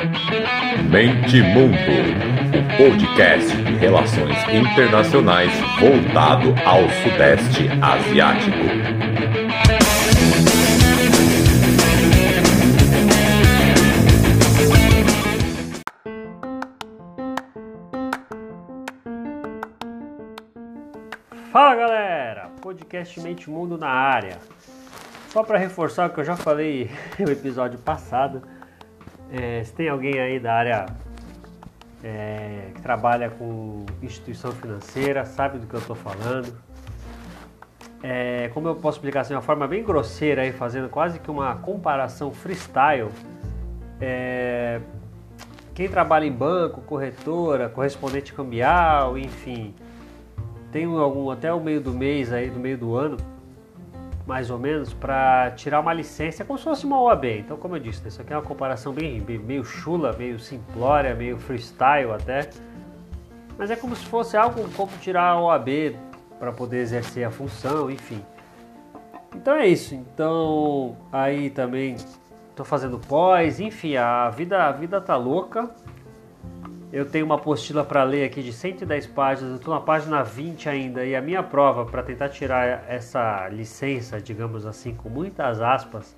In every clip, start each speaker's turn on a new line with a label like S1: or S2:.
S1: Mente Mundo, o podcast de relações internacionais voltado ao Sudeste Asiático.
S2: Fala galera, podcast Mente Mundo na área. Só para reforçar o que eu já falei no episódio passado, é, se tem alguém aí da área é, que trabalha com instituição financeira, sabe do que eu estou falando. É, como eu posso explicar assim, de uma forma bem grosseira, aí, fazendo quase que uma comparação freestyle. É, quem trabalha em banco, corretora, correspondente cambial, enfim, tem algum até o meio do mês aí, do meio do ano, mais ou menos, para tirar uma licença, é como se fosse uma OAB. Então, como eu disse, isso aqui é uma comparação bem, bem meio chula, meio simplória, meio freestyle até. Mas é como se fosse algo como tirar a OAB para poder exercer a função, enfim. Então é isso. Então aí também estou fazendo pós, enfim, a vida a vida tá louca. Eu tenho uma apostila para ler aqui de 110 páginas, eu estou na página 20 ainda, e a minha prova para tentar tirar essa licença, digamos assim, com muitas aspas,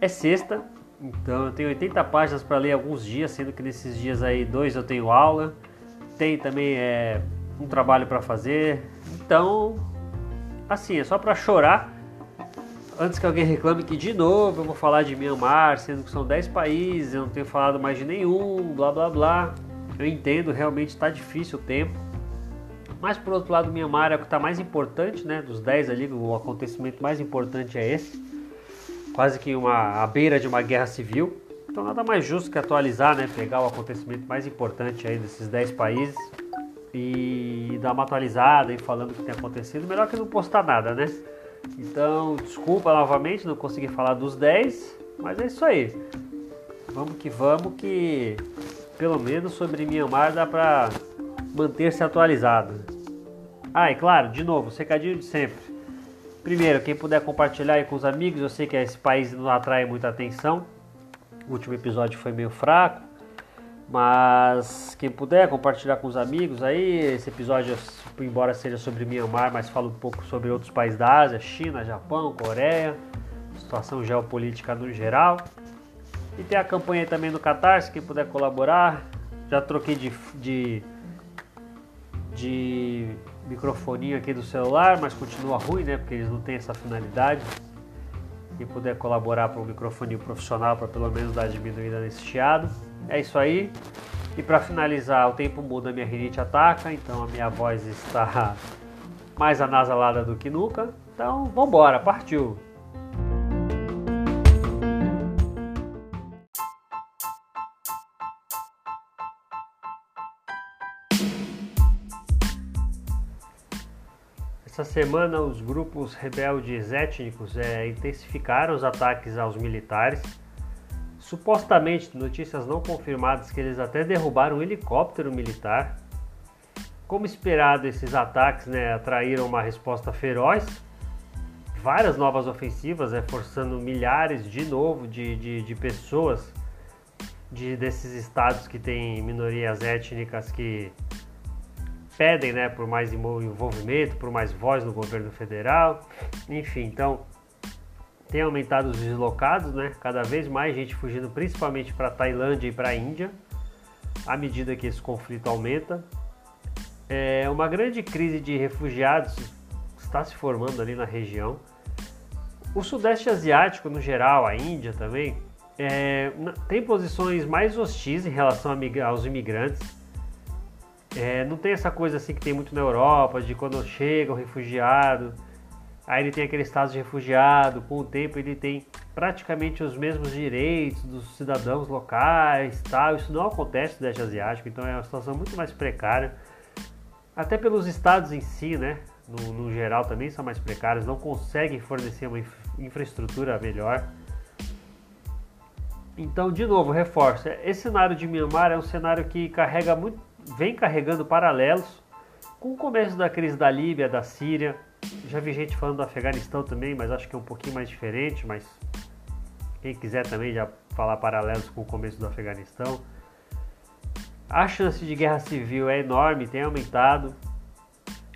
S2: é sexta. Então eu tenho 80 páginas para ler alguns dias, sendo que nesses dias aí, dois eu tenho aula, tem também é, um trabalho para fazer. Então, assim, é só para chorar. Antes que alguém reclame que de novo eu vou falar de Myanmar, sendo que são 10 países, eu não tenho falado mais de nenhum, blá blá blá. Eu entendo, realmente está difícil o tempo. Mas por outro lado, Myanmar é o que está mais importante, né? Dos 10 ali, o acontecimento mais importante é esse. Quase que uma, à beira de uma guerra civil. Então nada mais justo que atualizar, né? Pegar o acontecimento mais importante aí desses 10 países e dar uma atualizada e falando o que tem acontecido. Melhor que não postar nada, né? Então, desculpa novamente, não consegui falar dos 10, mas é isso aí. Vamos que vamos que pelo menos sobre Myanmar dá para manter-se atualizado. Ah, e claro, de novo, secadinho de sempre. Primeiro, quem puder compartilhar aí com os amigos, eu sei que esse país não atrai muita atenção. O último episódio foi meio fraco, mas quem puder compartilhar com os amigos aí, esse episódio, embora seja sobre Myanmar, mas fala um pouco sobre outros países da Ásia, China, Japão, Coreia, situação geopolítica no geral. E tem a campanha também no Catarse, quem puder colaborar. Já troquei de, de, de microfoninho aqui do celular, mas continua ruim, né? Porque eles não têm essa finalidade. Quem puder colaborar para um microfone profissional para pelo menos dar diminuída nesse chiado. É isso aí. E para finalizar, o tempo muda, minha rinite ataca, então a minha voz está mais anasalada do que nunca. Então, vambora, partiu! Essa semana, os grupos rebeldes étnicos é, intensificaram os ataques aos militares. Supostamente, notícias não confirmadas que eles até derrubaram um helicóptero militar. Como esperado, esses ataques né, atraíram uma resposta feroz. Várias novas ofensivas, é, forçando milhares de novo de, de, de pessoas de, desses estados que têm minorias étnicas que pedem né, por mais envolvimento, por mais voz no governo federal, enfim, então tem aumentado os deslocados, né? Cada vez mais gente fugindo, principalmente para Tailândia e para a Índia, à medida que esse conflito aumenta. É uma grande crise de refugiados está se formando ali na região. O Sudeste Asiático, no geral, a Índia também, é, tem posições mais hostis em relação aos imigrantes. É, não tem essa coisa assim que tem muito na Europa, de quando chega o refugiado, aí ele tem aquele status de refugiado, com o tempo ele tem praticamente os mesmos direitos dos cidadãos locais, tal. Isso não acontece no Sudeste Asiático, então é uma situação muito mais precária. Até pelos estados em si, né? No, no geral também são mais precários, não conseguem fornecer uma infraestrutura melhor. Então, de novo, reforço, esse cenário de Myanmar é um cenário que carrega muito vem carregando paralelos com o começo da crise da Líbia, da Síria. Já vi gente falando do Afeganistão também, mas acho que é um pouquinho mais diferente, mas Quem quiser também já falar paralelos com o começo do Afeganistão. A chance de guerra civil é enorme, tem aumentado.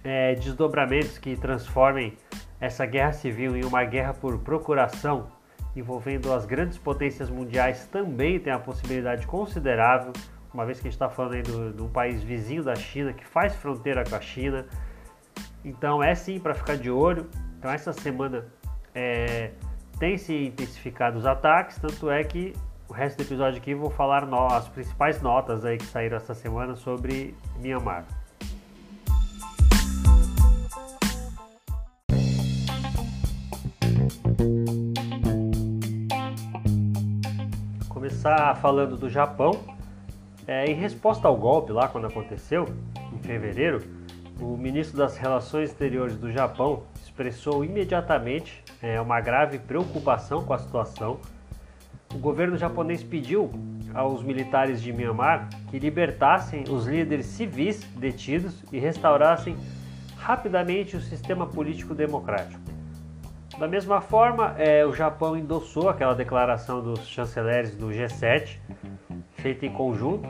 S2: É, desdobramentos que transformem essa guerra civil em uma guerra por procuração, envolvendo as grandes potências mundiais, também tem a possibilidade considerável, uma vez que a gente está falando aí de um país vizinho da China, que faz fronteira com a China. Então é sim para ficar de olho. Então essa semana é, tem se intensificado os ataques, tanto é que o resto do episódio aqui vou falar no, as principais notas aí que saíram essa semana sobre Myanmar. Começar falando do Japão. É, em resposta ao golpe lá quando aconteceu, em fevereiro, o ministro das Relações Exteriores do Japão expressou imediatamente é, uma grave preocupação com a situação o governo japonês pediu aos militares de Myanmar que libertassem os líderes civis detidos e restaurassem rapidamente o sistema político democrático. Da mesma forma, é, o Japão endossou aquela declaração dos chanceleres do G7, feita em conjunto.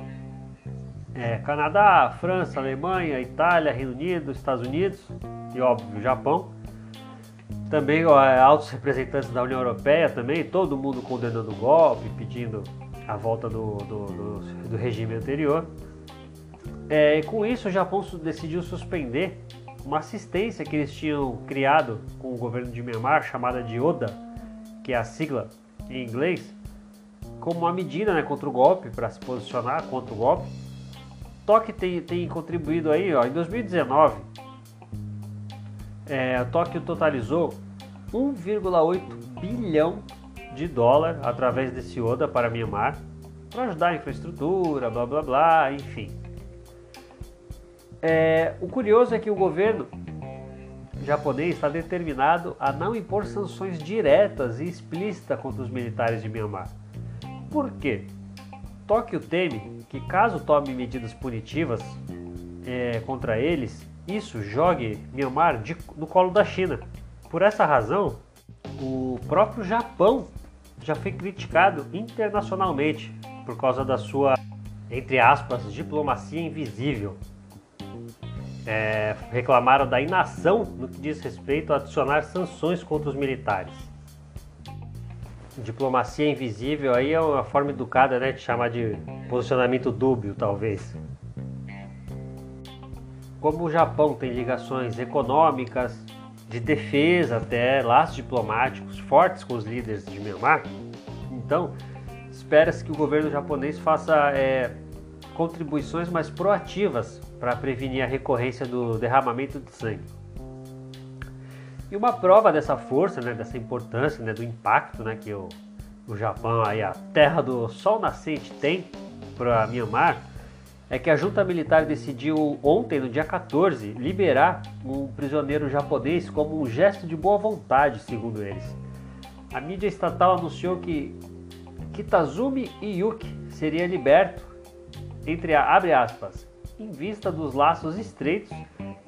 S2: É, Canadá, França, Alemanha, Itália, Reino Unido, Estados Unidos e, óbvio, Japão também ó, altos representantes da União Europeia também, todo mundo condenando o golpe, pedindo a volta do, do, do, do regime anterior. É, com isso, o Japão decidiu suspender uma assistência que eles tinham criado com o governo de Myanmar, chamada de ODA, que é a sigla em inglês, como uma medida né, contra o golpe, para se posicionar contra o golpe. Tóquio tem, tem contribuído aí, ó, em 2019, é, Tóquio totalizou 1,8 bilhão de dólar através desse ODA para Myanmar para ajudar a infraestrutura, blá blá blá, enfim. É, o curioso é que o governo japonês está determinado a não impor sanções diretas e explícitas contra os militares de Myanmar. Por quê? Tóquio teme que, caso tome medidas punitivas é, contra eles, isso jogue Myanmar de, no colo da China. Por essa razão, o próprio Japão já foi criticado internacionalmente por causa da sua, entre aspas, diplomacia invisível. É, reclamaram da inação no que diz respeito a adicionar sanções contra os militares. Diplomacia invisível aí é uma forma educada né, de chamar de posicionamento dúbio, talvez. Como o Japão tem ligações econômicas, de defesa até laços diplomáticos fortes com os líderes de Myanmar, então espera-se que o governo japonês faça é, contribuições mais proativas para prevenir a recorrência do derramamento de sangue. E uma prova dessa força, né, dessa importância, né, do impacto né, que o, o Japão, aí, a terra do sol nascente, tem para Myanmar é que a junta militar decidiu ontem, no dia 14, liberar um prisioneiro japonês como um gesto de boa vontade, segundo eles. A mídia estatal anunciou que Kitazumi Yuki seria liberto, entre abre aspas, em vista dos laços estreitos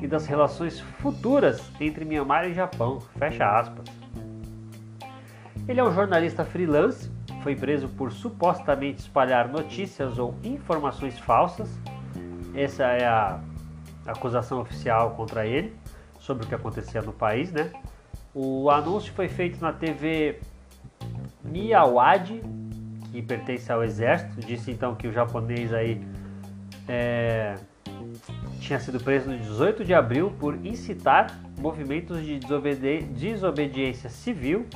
S2: e das relações futuras entre Myanmar e Japão, fecha aspas. Ele é um jornalista freelance foi preso por supostamente espalhar notícias ou informações falsas. Essa é a acusação oficial contra ele sobre o que acontecia no país, né? O anúncio foi feito na TV Miyawadi, que pertence ao exército. Disse então que o japonês aí é, tinha sido preso no 18 de abril por incitar movimentos de desobedi desobediência civil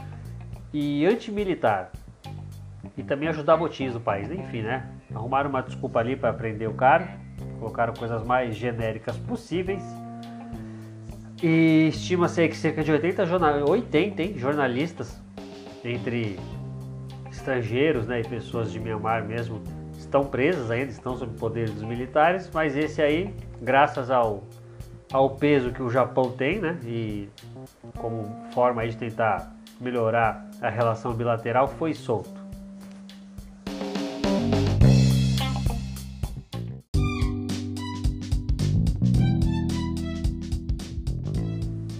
S2: e antimilitar e também ajudar motins do país. Enfim, né? Arrumaram uma desculpa ali para prender o cara, colocaram coisas mais genéricas possíveis. E estima-se que cerca de 80, jornal... 80 hein, jornalistas, entre estrangeiros né, e pessoas de Myanmar mesmo, estão presas ainda, estão sob poder dos militares, mas esse aí, graças ao, ao peso que o Japão tem, né, e como forma de tentar melhorar a relação bilateral, foi solto.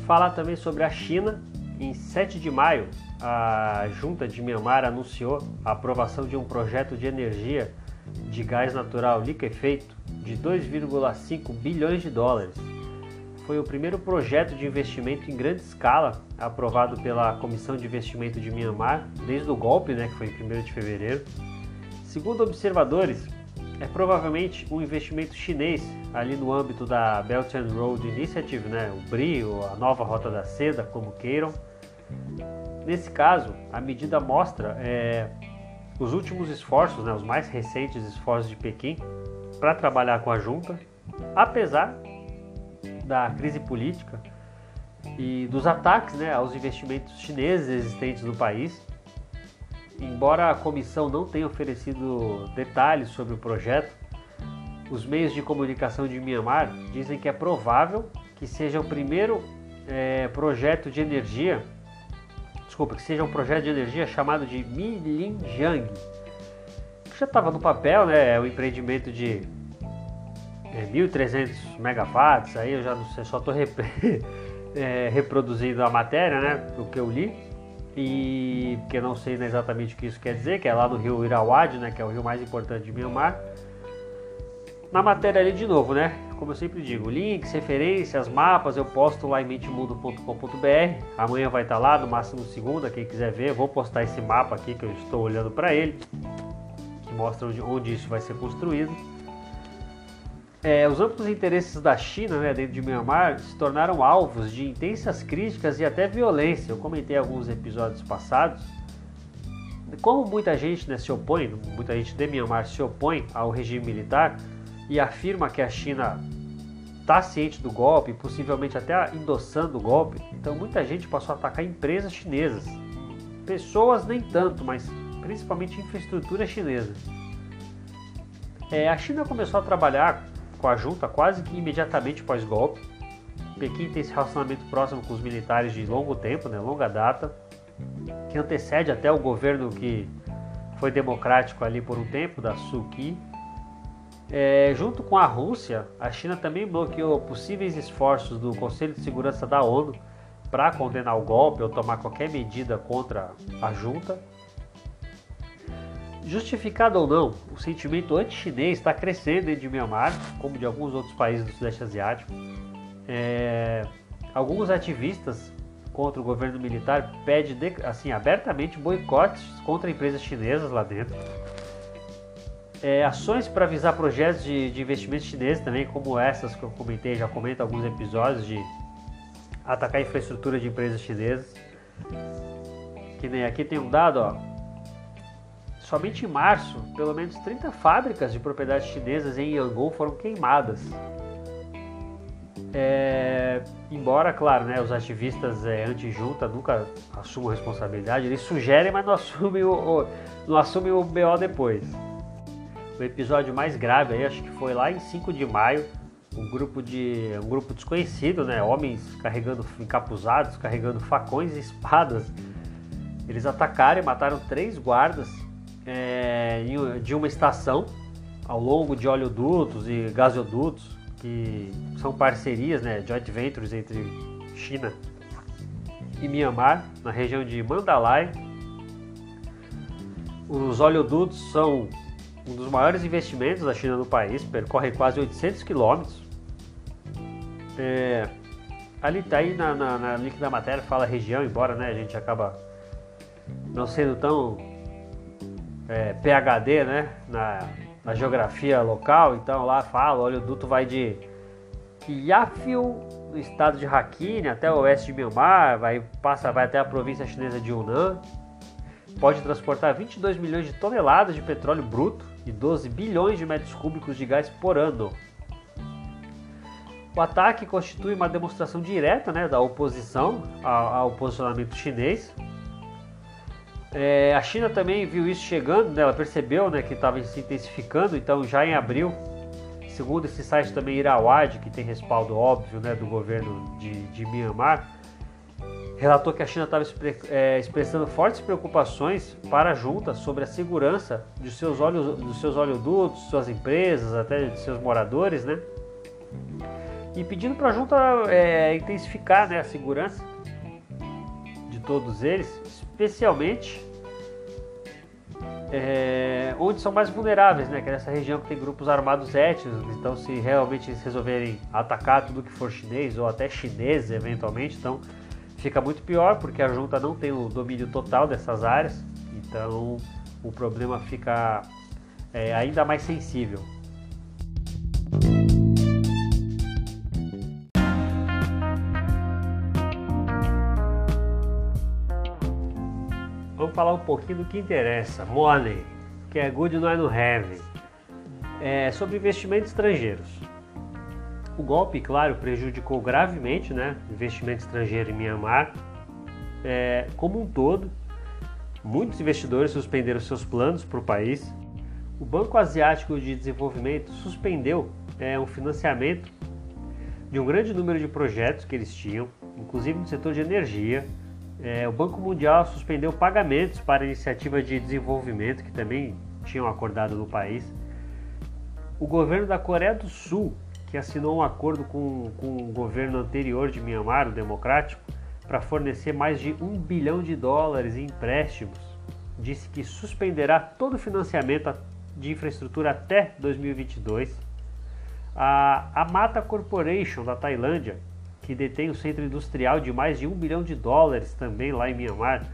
S2: falar também sobre a China. Em 7 de maio, a junta de Myanmar anunciou a aprovação de um projeto de energia de gás natural liquefeito de 2,5 bilhões de dólares. Foi o primeiro projeto de investimento em grande escala aprovado pela Comissão de Investimento de Myanmar desde o golpe, né, que foi em 1 de fevereiro. Segundo observadores, é provavelmente um investimento chinês ali no âmbito da Belt and Road Initiative, né, o BRI, a nova Rota da Seda, como queiram. Nesse caso, a medida mostra é, os últimos esforços, né, os mais recentes esforços de Pequim para trabalhar com a junta, apesar da crise política e dos ataques né, aos investimentos chineses existentes no país. Embora a comissão não tenha oferecido detalhes sobre o projeto, os meios de comunicação de Myanmar dizem que é provável que seja o primeiro é, projeto de energia, desculpa, que seja um projeto de energia chamado de Milinjiang, já estava no papel, né? É um empreendimento de é, 1.300 megawatts, aí eu já não sei, só estou rep é, reproduzindo a matéria, né? O que eu li e porque não sei exatamente o que isso quer dizer, que é lá no rio Irauadi, né, que é o rio mais importante de Myanmar. Na matéria ali de novo, né? Como eu sempre digo, links, referências, mapas eu posto lá em mentemundo.com.br. Amanhã vai estar lá, no máximo segunda, quem quiser ver, vou postar esse mapa aqui que eu estou olhando para ele, mostra onde, onde isso vai ser construído. É, os amplos interesses da China né, dentro de Myanmar se tornaram alvos de intensas críticas e até violência. Eu comentei alguns episódios passados. Como muita gente né, se opõe, muita gente de Myanmar se opõe ao regime militar e afirma que a China está ciente do golpe, possivelmente até endossando o golpe, então muita gente passou a atacar empresas chinesas. Pessoas nem tanto, mas principalmente infraestrutura chinesa. É, a China começou a trabalhar com a junta quase que imediatamente pós-golpe. Pequim tem esse relacionamento próximo com os militares de longo tempo, né, longa data, que antecede até o governo que foi democrático ali por um tempo, da Suki. É, junto com a Rússia, a China também bloqueou possíveis esforços do Conselho de Segurança da ONU para condenar o golpe ou tomar qualquer medida contra a junta. Justificado ou não, o sentimento anti-chinês está crescendo em Myanmar, como de alguns outros países do Sudeste Asiático. É, alguns ativistas contra o governo militar pedem assim, abertamente boicotes contra empresas chinesas lá dentro. É, ações para avisar projetos de, de investimentos chineses também, como essas que eu comentei, já comento alguns episódios de atacar a infraestrutura de empresas chinesas. Que nem aqui tem um dado, ó, Somente em março, pelo menos 30 fábricas de propriedades chinesas em Yangon foram queimadas. É, embora, claro, né, os ativistas é, anti-junta nunca assumam responsabilidade, eles sugerem, mas não assumem o, o, não assumem o BO depois. O episódio mais grave aí, acho que foi lá em 5 de maio, um grupo de um grupo desconhecido, né, homens carregando encapuzados, carregando facões e espadas. Eles atacaram e mataram três guardas é, de uma estação ao longo de oleodutos e gasodutos, que são parcerias, né, joint ventures entre China e Myanmar, na região de Mandalay. Os oleodutos são um dos maiores investimentos da China no país, percorre quase 800 quilômetros. É, ali tá aí na, na, na link da matéria fala região, embora né, a gente acaba não sendo tão é, PHD, né? Na, na, geografia local, então lá fala, o duto vai de Yafil, no estado de Rakhine, até o oeste de Myanmar, vai, passa, vai até a província chinesa de Yunnan. Pode transportar 22 milhões de toneladas de petróleo bruto e 12 bilhões de metros cúbicos de gás por ano. O ataque constitui uma demonstração direta né, da oposição ao, ao posicionamento chinês, é, a China também viu isso chegando, né? ela percebeu né, que estava se intensificando, então já em abril, segundo esse site também Irawad, que tem respaldo óbvio né, do governo de, de Myanmar, relatou que a China estava é, expressando fortes preocupações para a junta sobre a segurança de seus, olhos, dos seus oleodutos, suas empresas, até de seus moradores, né? E pedindo para a junta é, intensificar né, a segurança de todos eles, especialmente é, onde são mais vulneráveis, né? Que é nessa região que tem grupos armados étnicos. Então, se realmente eles resolverem atacar tudo que for chinês ou até chinês, eventualmente, então fica muito pior porque a junta não tem o domínio total dessas áreas. Então, o problema fica é, ainda mais sensível. Falar um pouquinho do que interessa, money, que é good não é no have, é sobre investimentos estrangeiros. O golpe, claro, prejudicou gravemente né, investimento estrangeiro em Myanmar é, como um todo. Muitos investidores suspenderam seus planos para o país. O Banco Asiático de Desenvolvimento suspendeu é, um financiamento de um grande número de projetos que eles tinham, inclusive no setor de energia, é, o Banco Mundial suspendeu pagamentos para iniciativas de desenvolvimento que também tinham acordado no país. O governo da Coreia do Sul, que assinou um acordo com, com o governo anterior de Myanmar, o democrático, para fornecer mais de um bilhão de dólares em empréstimos, disse que suspenderá todo o financiamento de infraestrutura até 2022. A, a Mata Corporation da Tailândia que detém o centro industrial de mais de um bilhão de dólares também lá em Myanmar,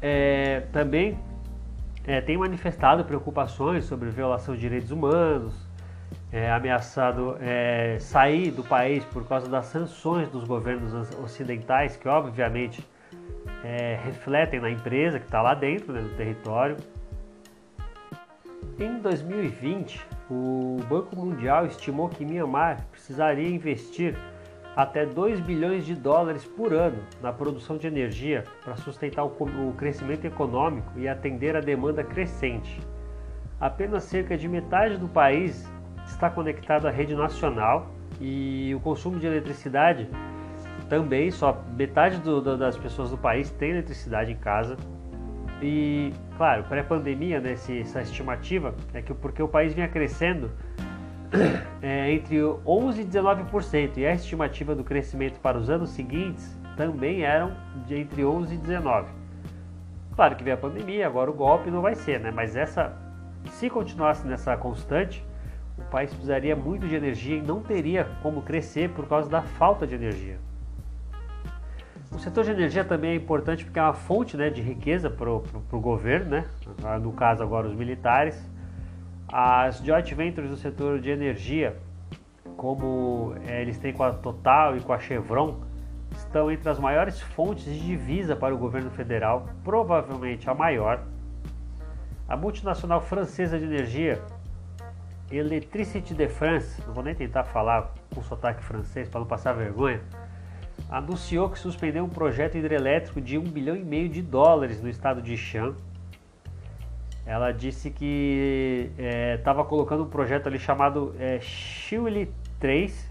S2: é, também é, tem manifestado preocupações sobre violação de direitos humanos, é, ameaçado é, sair do país por causa das sanções dos governos ocidentais, que obviamente é, refletem na empresa que está lá dentro, né, no território. Em 2020, o Banco Mundial estimou que Myanmar precisaria investir até 2 bilhões de dólares por ano na produção de energia para sustentar o crescimento econômico e atender a demanda crescente. Apenas cerca de metade do país está conectado à rede nacional e o consumo de eletricidade também, só metade do, das pessoas do país tem eletricidade em casa. E, claro, pré-pandemia, né, essa estimativa é que porque o país vinha crescendo é, entre 11% e 19%, e a estimativa do crescimento para os anos seguintes também eram de entre 11% e 19%. Claro que veio a pandemia, agora o golpe não vai ser, né? mas essa, se continuasse nessa constante, o país precisaria muito de energia e não teria como crescer por causa da falta de energia. Setor de energia também é importante porque é uma fonte né, de riqueza para o governo, né? no caso agora os militares. As joint ventures do setor de energia, como é, eles têm com a Total e com a Chevron, estão entre as maiores fontes de divisa para o governo federal, provavelmente a maior. A multinacional francesa de energia, Electricité de France, não vou nem tentar falar com sotaque francês para não passar vergonha, anunciou que suspendeu um projeto hidrelétrico de 1 bilhão e meio de dólares no estado de Shan. Ela disse que estava é, colocando um projeto ali chamado é, 3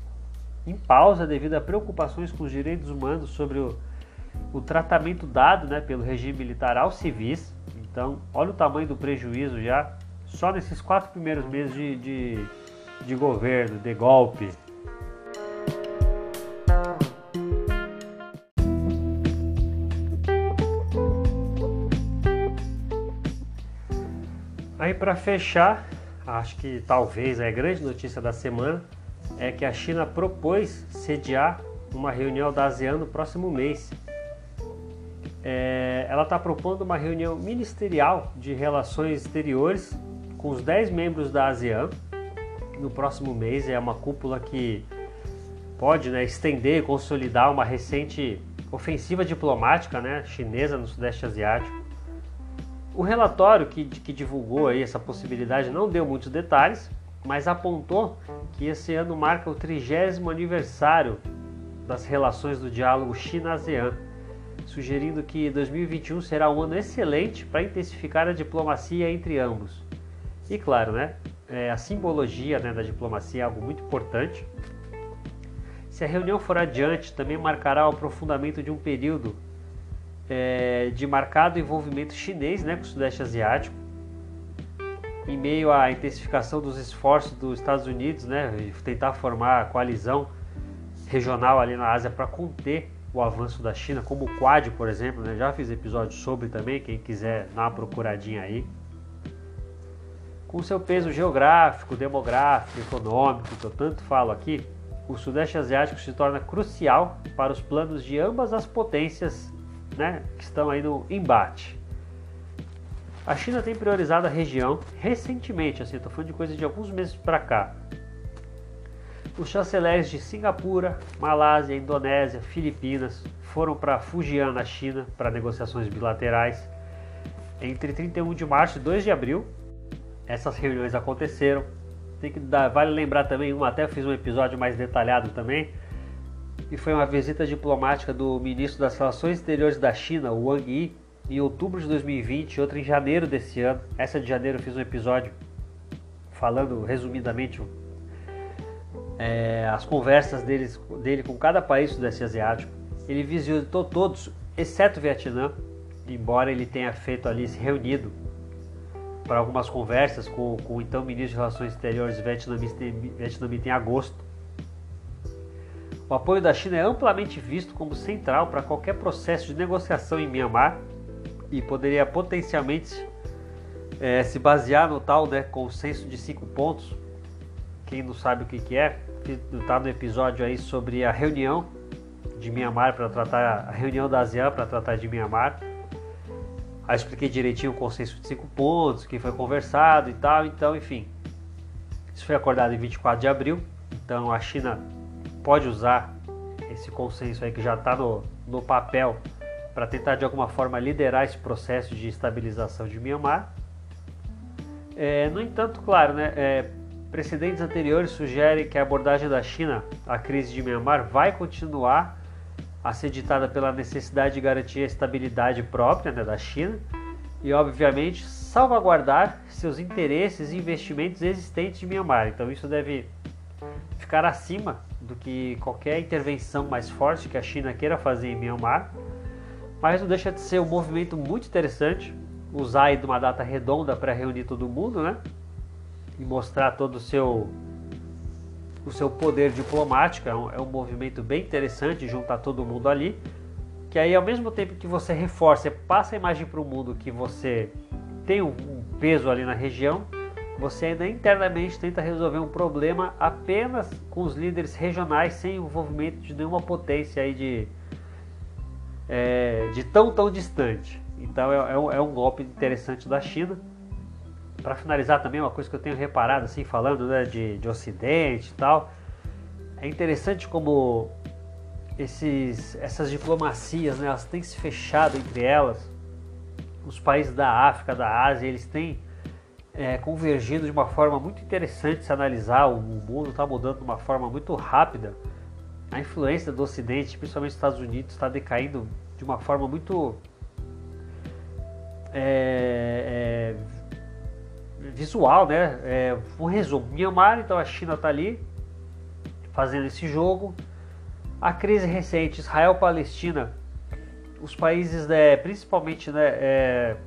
S2: em pausa devido a preocupações com os direitos humanos sobre o, o tratamento dado né, pelo regime militar aos civis. Então, olha o tamanho do prejuízo já só nesses quatro primeiros meses de, de, de governo, de golpe. Para fechar, acho que talvez a grande notícia da semana é que a China propôs sediar uma reunião da ASEAN no próximo mês. É, ela está propondo uma reunião ministerial de relações exteriores com os 10 membros da ASEAN no próximo mês. É uma cúpula que pode né, estender e consolidar uma recente ofensiva diplomática né, chinesa no Sudeste Asiático. O relatório que, que divulgou aí essa possibilidade não deu muitos detalhes, mas apontou que esse ano marca o trigésimo aniversário das relações do diálogo China-ASEAN, sugerindo que 2021 será um ano excelente para intensificar a diplomacia entre ambos. E claro, né, é, a simbologia né, da diplomacia é algo muito importante. Se a reunião for adiante, também marcará o aprofundamento de um período é, de marcado envolvimento chinês né, com o Sudeste Asiático, em meio à intensificação dos esforços dos Estados Unidos, né, tentar formar a coalizão regional ali na Ásia para conter o avanço da China, como o Quad, por exemplo, né? já fiz episódio sobre também, quem quiser dar uma procuradinha aí. Com seu peso geográfico, demográfico, econômico, que eu tanto falo aqui, o Sudeste Asiático se torna crucial para os planos de ambas as potências né, que estão aí no embate. A China tem priorizado a região recentemente, assim, estou falando de coisa de alguns meses para cá. Os chanceleres de Singapura, Malásia, Indonésia, Filipinas foram para Fujian, na China, para negociações bilaterais. Entre 31 de março e 2 de abril, essas reuniões aconteceram. Tem que dar, vale lembrar também, uma até fiz um episódio mais detalhado também, e foi uma visita diplomática do ministro das Relações Exteriores da China, Wang Yi, em outubro de 2020, outra em janeiro desse ano. Essa de janeiro eu fiz um episódio falando resumidamente é, as conversas deles, dele com cada país do sudeste asiático. Ele visitou todos, exceto o Vietnã, embora ele tenha feito ali se reunido para algumas conversas com, com o então ministro de Relações Exteriores vietnamita, vietnamita em agosto. O apoio da China é amplamente visto como central para qualquer processo de negociação em Myanmar e poderia potencialmente é, se basear no tal né, consenso de cinco pontos. Quem não sabe o que, que é, está no episódio aí sobre a reunião de Myanmar para tratar a reunião da ASEAN para tratar de Myanmar. Aí expliquei direitinho o consenso de cinco pontos, que foi conversado e tal. Então, enfim, isso foi acordado em 24 de abril. Então, a China pode usar esse consenso aí que já está no, no papel para tentar de alguma forma liderar esse processo de estabilização de Myanmar. É, no entanto, claro, né, é, precedentes anteriores sugerem que a abordagem da China à crise de Myanmar vai continuar a ser ditada pela necessidade de garantir a estabilidade própria né, da China e, obviamente, salvaguardar seus interesses e investimentos existentes em Myanmar. Então, isso deve ficar acima do que qualquer intervenção mais forte que a China queira fazer em Myanmar mas não deixa de ser um movimento muito interessante usar aí de uma data redonda para reunir todo mundo, né? E mostrar todo o seu o seu poder diplomático. É um, é um movimento bem interessante juntar todo mundo ali. Que aí, ao mesmo tempo que você reforça, passa a imagem para o mundo que você tem um, um peso ali na região, você ainda internamente tenta resolver um problema apenas com os líderes regionais, sem envolvimento de nenhuma potência aí de, é, de tão tão distante. Então é, é, um, é um golpe interessante da China. Para finalizar também uma coisa que eu tenho reparado assim falando né, de, de Ocidente e tal, é interessante como esses, essas diplomacias né, elas têm se fechado entre elas. Os países da África, da Ásia, eles têm é, convergindo de uma forma muito interessante se analisar. O, mundo está mudando de uma forma muito rápida a influência do Ocidente, principalmente dos Estados Unidos, está decaindo de uma forma muito é, é, visual, né? É, um resumo: Myanmar, então a China está ali fazendo esse jogo. A crise recente, Israel-Palestina, os países, né, principalmente né, é,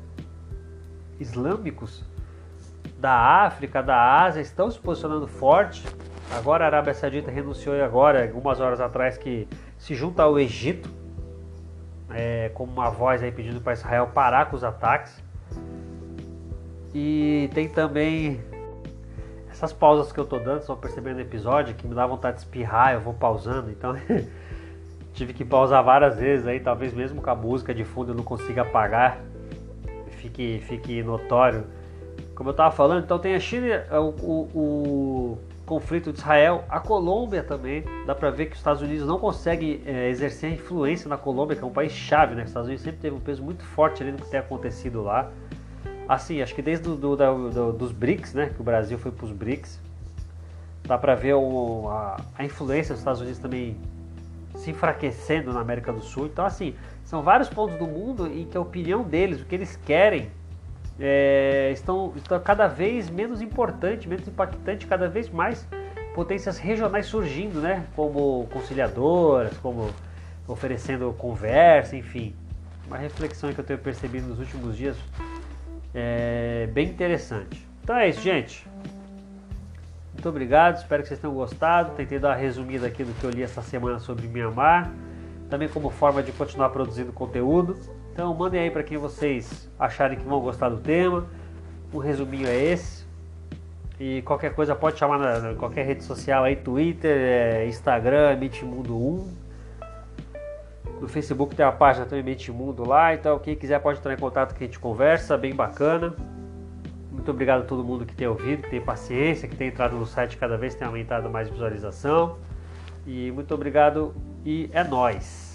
S2: islâmicos da África, da Ásia, estão se posicionando forte Agora a Arábia Saudita renunciou agora, algumas horas atrás, que se junta ao Egito, é, como uma voz aí pedindo para Israel parar com os ataques. E tem também essas pausas que eu tô dando, estão percebendo no episódio, que me dá vontade de espirrar, eu vou pausando, então tive que pausar várias vezes aí, talvez mesmo com a música de fundo eu não consiga apagar, fique, fique notório. Como eu tava falando, então tem a China, o, o conflito de Israel, a Colômbia também, dá para ver que os Estados Unidos não conseguem é, exercer influência na Colômbia, que é um país chave, né? Os Estados Unidos sempre teve um peso muito forte ali no que tem acontecido lá. Assim, acho que desde do, do, do, dos BRICS, né? Que o Brasil foi para os BRICS, dá para ver o, a, a influência dos Estados Unidos também se enfraquecendo na América do Sul. Então, assim, são vários pontos do mundo em que a opinião deles, o que eles querem, é, estão, estão cada vez menos importante, menos impactante, cada vez mais potências regionais surgindo, né? Como conciliadoras, como oferecendo conversa, enfim. Uma reflexão que eu tenho percebido nos últimos dias é bem interessante. Então é isso, gente. Muito obrigado, espero que vocês tenham gostado. Tentei dar uma resumida aqui do que eu li essa semana sobre Myanmar. também como forma de continuar produzindo conteúdo. Então mandem aí para quem vocês acharem que vão gostar do tema. O resuminho é esse. E qualquer coisa pode chamar na, qualquer rede social aí, Twitter, é, Instagram, Mitimundo 1. No Facebook tem a página também Mitimundo lá, então quem quiser pode entrar em contato que a gente conversa, bem bacana. Muito obrigado a todo mundo que tem ouvido, que tem paciência, que tem entrado no site cada vez tem aumentado mais visualização. E muito obrigado e é nós.